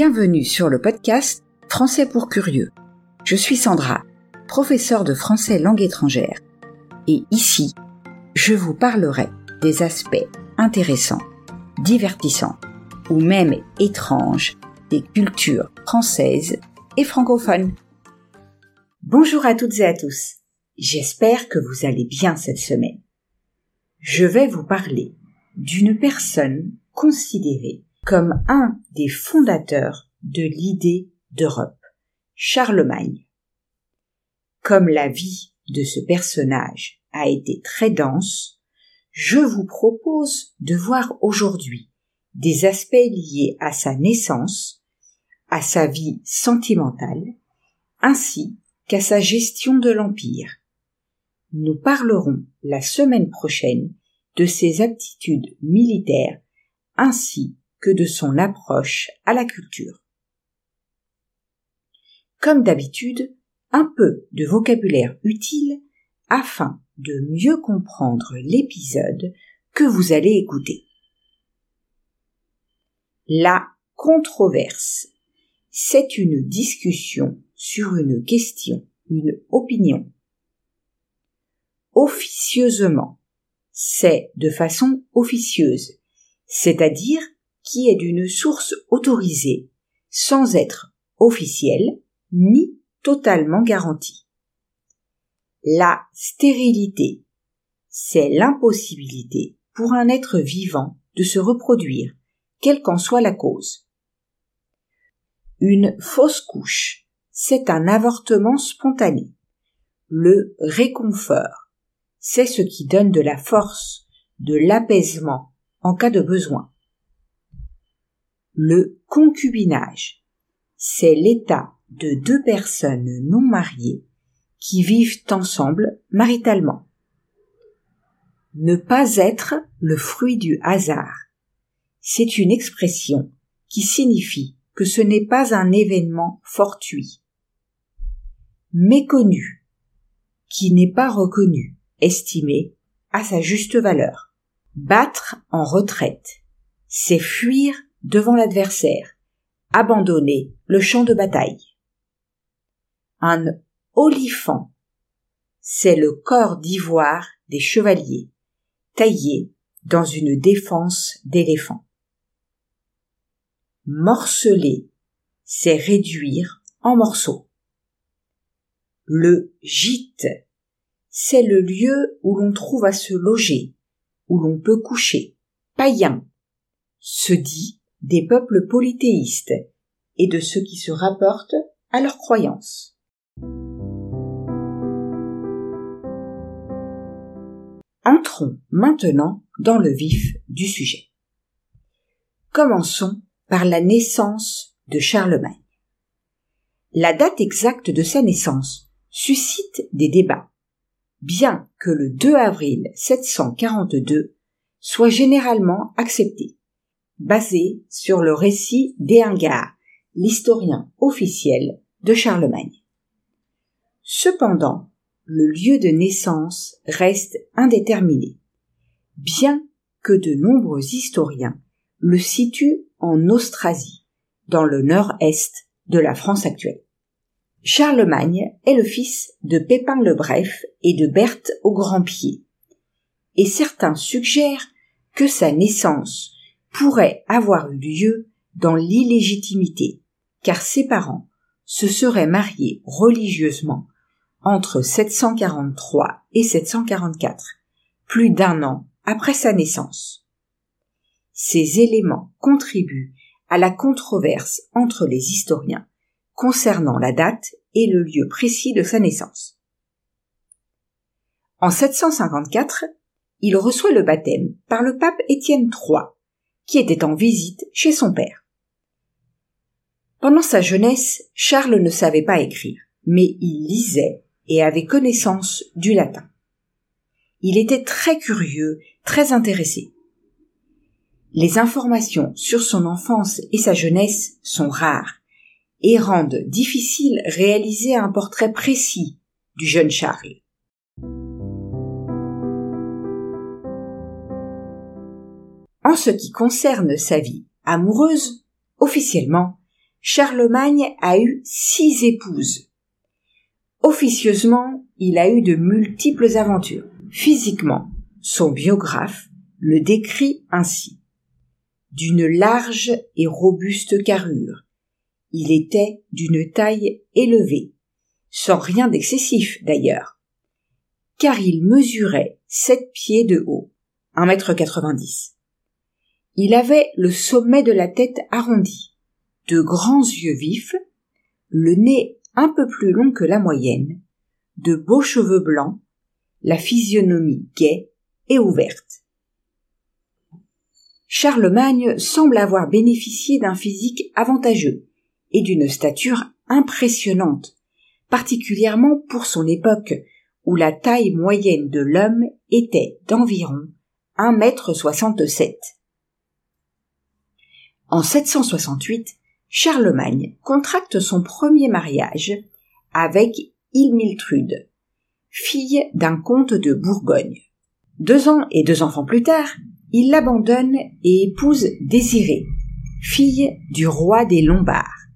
Bienvenue sur le podcast Français pour curieux. Je suis Sandra, professeure de français langue étrangère. Et ici, je vous parlerai des aspects intéressants, divertissants ou même étranges des cultures françaises et francophones. Bonjour à toutes et à tous. J'espère que vous allez bien cette semaine. Je vais vous parler d'une personne considérée comme un des fondateurs de l'idée d'Europe, Charlemagne. Comme la vie de ce personnage a été très dense, je vous propose de voir aujourd'hui des aspects liés à sa naissance, à sa vie sentimentale, ainsi qu'à sa gestion de l'Empire. Nous parlerons la semaine prochaine de ses aptitudes militaires ainsi que de son approche à la culture. Comme d'habitude, un peu de vocabulaire utile afin de mieux comprendre l'épisode que vous allez écouter. La controverse. C'est une discussion sur une question, une opinion. Officieusement. C'est de façon officieuse, c'est-à-dire qui est d'une source autorisée, sans être officielle ni totalement garantie. La stérilité, c'est l'impossibilité pour un être vivant de se reproduire, quelle qu'en soit la cause. Une fausse couche, c'est un avortement spontané. Le réconfort, c'est ce qui donne de la force, de l'apaisement en cas de besoin. Le concubinage, c'est l'état de deux personnes non mariées qui vivent ensemble maritalement. Ne pas être le fruit du hasard, c'est une expression qui signifie que ce n'est pas un événement fortuit. Méconnu, qui n'est pas reconnu, estimé à sa juste valeur. Battre en retraite, c'est fuir devant l'adversaire, abandonner le champ de bataille. Un olifant, c'est le corps d'ivoire des chevaliers, taillé dans une défense d'éléphant. Morceler, c'est réduire en morceaux. Le gîte, c'est le lieu où l'on trouve à se loger, où l'on peut coucher. Païen se dit des peuples polythéistes et de ceux qui se rapportent à leurs croyances. Entrons maintenant dans le vif du sujet. Commençons par la naissance de Charlemagne. La date exacte de sa naissance suscite des débats, bien que le 2 avril 742 soit généralement accepté basé sur le récit d'Ehingar, l'historien officiel de Charlemagne. Cependant, le lieu de naissance reste indéterminé, bien que de nombreux historiens le situent en Austrasie, dans le nord-est de la France actuelle. Charlemagne est le fils de Pépin le Bref et de Berthe au Grand Pied, et certains suggèrent que sa naissance pourrait avoir eu lieu dans l'illégitimité, car ses parents se seraient mariés religieusement entre 743 et 744, plus d'un an après sa naissance. Ces éléments contribuent à la controverse entre les historiens concernant la date et le lieu précis de sa naissance. En 754, il reçoit le baptême par le pape Étienne III, qui était en visite chez son père. Pendant sa jeunesse, Charles ne savait pas écrire, mais il lisait et avait connaissance du latin. Il était très curieux, très intéressé. Les informations sur son enfance et sa jeunesse sont rares et rendent difficile réaliser un portrait précis du jeune Charles. En ce qui concerne sa vie amoureuse, officiellement, Charlemagne a eu six épouses. Officieusement, il a eu de multiples aventures. Physiquement, son biographe le décrit ainsi. D'une large et robuste carrure. Il était d'une taille élevée, sans rien d'excessif d'ailleurs, car il mesurait sept pieds de haut, un mètre quatre-vingt-dix. Il avait le sommet de la tête arrondi, de grands yeux vifs, le nez un peu plus long que la moyenne, de beaux cheveux blancs, la physionomie gaie et ouverte. Charlemagne semble avoir bénéficié d'un physique avantageux et d'une stature impressionnante, particulièrement pour son époque où la taille moyenne de l'homme était d'environ un mètre soixante-sept. En 768, Charlemagne contracte son premier mariage avec Ilmiltrude, fille d'un comte de Bourgogne. Deux ans et deux enfants plus tard, il l'abandonne et épouse Désirée, fille du roi des Lombards,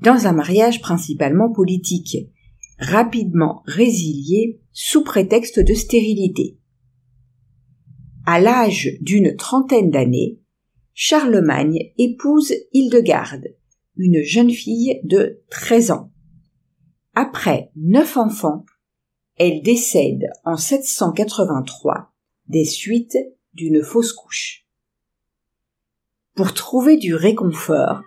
dans un mariage principalement politique, rapidement résilié sous prétexte de stérilité. À l'âge d'une trentaine d'années, Charlemagne épouse Hildegarde, une jeune fille de 13 ans. Après neuf enfants, elle décède en 783 des suites d'une fausse couche. Pour trouver du réconfort,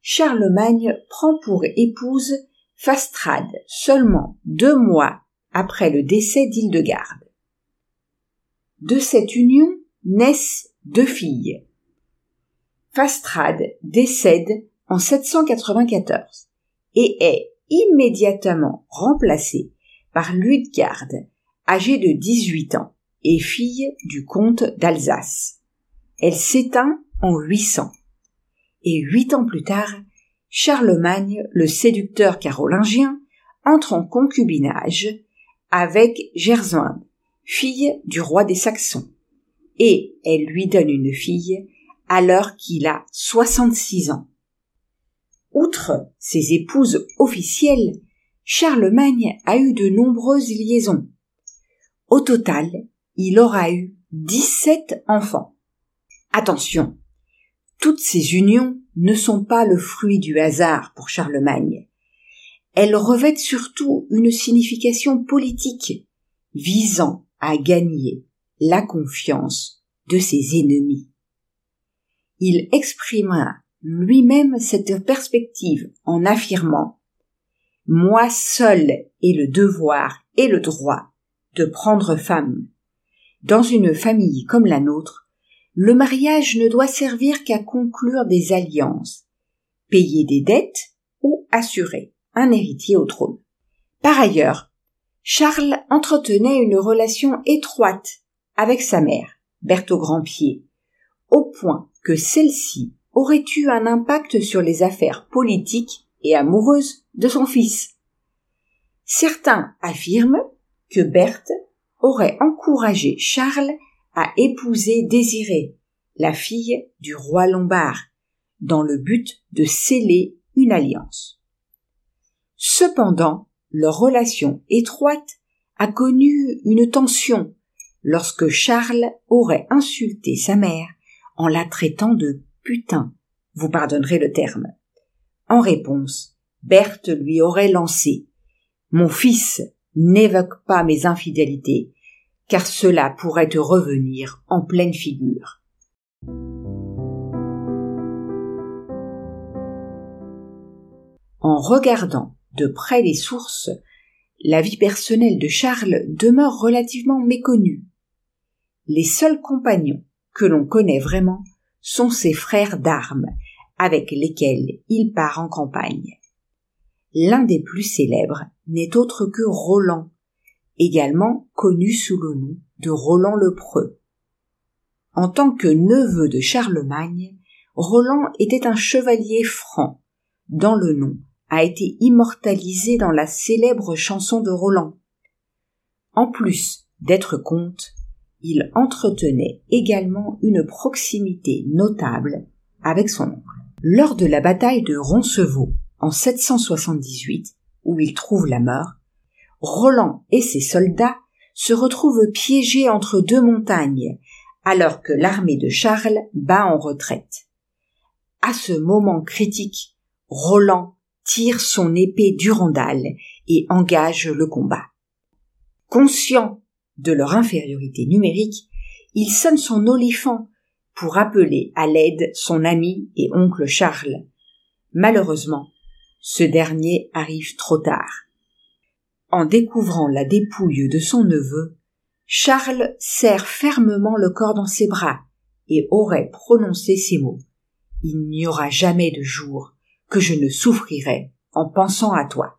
Charlemagne prend pour épouse Fastrade seulement deux mois après le décès d'Hildegarde. De cette union naissent deux filles. Fastrade décède en 794 et est immédiatement remplacée par Ludegarde, âgée de 18 ans et fille du comte d'Alsace. Elle s'éteint en 800. Et huit ans plus tard, Charlemagne, le séducteur carolingien, entre en concubinage avec Gerswinde, fille du roi des Saxons, et elle lui donne une fille alors qu'il a 66 ans. Outre ses épouses officielles, Charlemagne a eu de nombreuses liaisons. Au total, il aura eu 17 enfants. Attention, toutes ces unions ne sont pas le fruit du hasard pour Charlemagne. Elles revêtent surtout une signification politique visant à gagner la confiance de ses ennemis. Il exprimera lui-même cette perspective en affirmant Moi seul ai le devoir et le droit de prendre femme. Dans une famille comme la nôtre, le mariage ne doit servir qu'à conclure des alliances, payer des dettes ou assurer un héritier au trône. Par ailleurs, Charles entretenait une relation étroite avec sa mère, Berthe Grandpied, au point que celle-ci aurait eu un impact sur les affaires politiques et amoureuses de son fils. Certains affirment que Berthe aurait encouragé Charles à épouser Désirée, la fille du roi lombard, dans le but de sceller une alliance. Cependant, leur relation étroite a connu une tension lorsque Charles aurait insulté sa mère en la traitant de putain. Vous pardonnerez le terme. En réponse, Berthe lui aurait lancé Mon fils, n'évoque pas mes infidélités, car cela pourrait te revenir en pleine figure. En regardant de près les sources, la vie personnelle de Charles demeure relativement méconnue. Les seuls compagnons que l'on connaît vraiment sont ses frères d'armes, avec lesquels il part en campagne. L'un des plus célèbres n'est autre que Roland, également connu sous le nom de Roland le Preux. En tant que neveu de Charlemagne, Roland était un chevalier franc, dont le nom a été immortalisé dans la célèbre chanson de Roland. En plus d'être comte, il entretenait également une proximité notable avec son oncle. Lors de la bataille de Roncevaux en 778, où il trouve la mort, Roland et ses soldats se retrouvent piégés entre deux montagnes, alors que l'armée de Charles bat en retraite. À ce moment critique, Roland tire son épée Durandal et engage le combat. Conscient de leur infériorité numérique, il sonne son olifant pour appeler à l'aide son ami et oncle Charles. Malheureusement, ce dernier arrive trop tard. En découvrant la dépouille de son neveu, Charles serre fermement le corps dans ses bras et aurait prononcé ces mots. Il n'y aura jamais de jour que je ne souffrirai en pensant à toi.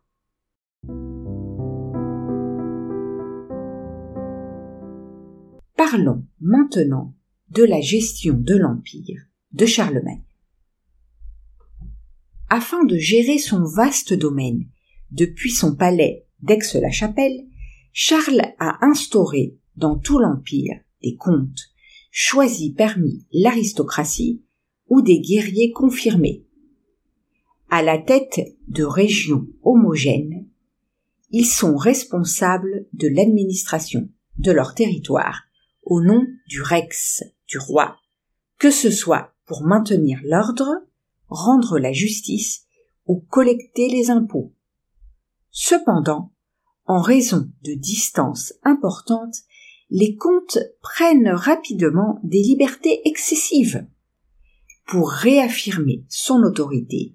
Parlons maintenant de la gestion de l'Empire de Charlemagne. Afin de gérer son vaste domaine depuis son palais d'Aix-la-Chapelle, Charles a instauré dans tout l'Empire des comtes, choisis parmi l'aristocratie ou des guerriers confirmés. À la tête de régions homogènes, ils sont responsables de l'administration de leur territoire au nom du Rex, du roi, que ce soit pour maintenir l'ordre, rendre la justice ou collecter les impôts. Cependant, en raison de distances importantes, les comtes prennent rapidement des libertés excessives. Pour réaffirmer son autorité,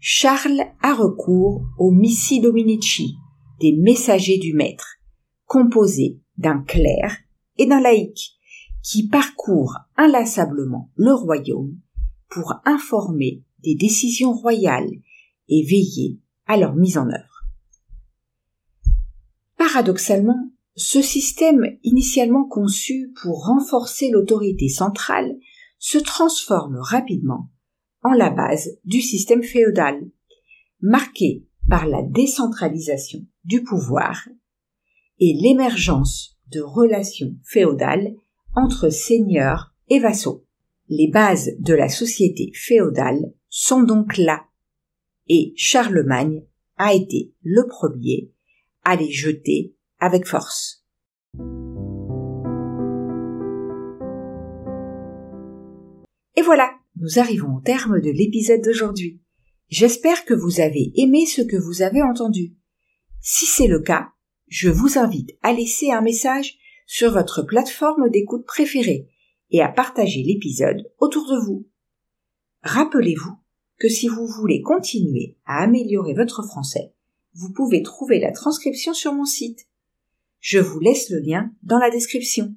Charles a recours aux missi dominici, des messagers du maître, composés d'un clerc et d'un laïc, qui parcourent inlassablement le royaume pour informer des décisions royales et veiller à leur mise en œuvre. Paradoxalement, ce système initialement conçu pour renforcer l'autorité centrale se transforme rapidement en la base du système féodal, marqué par la décentralisation du pouvoir et l'émergence de relations féodales entre seigneurs et vassaux. Les bases de la société féodale sont donc là, et Charlemagne a été le premier à les jeter avec force. Et voilà, nous arrivons au terme de l'épisode d'aujourd'hui. J'espère que vous avez aimé ce que vous avez entendu. Si c'est le cas, je vous invite à laisser un message sur votre plateforme d'écoute préférée et à partager l'épisode autour de vous. Rappelez-vous que si vous voulez continuer à améliorer votre français, vous pouvez trouver la transcription sur mon site. Je vous laisse le lien dans la description.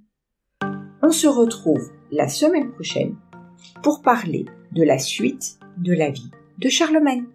On se retrouve la semaine prochaine pour parler de la suite de la vie de Charlemagne.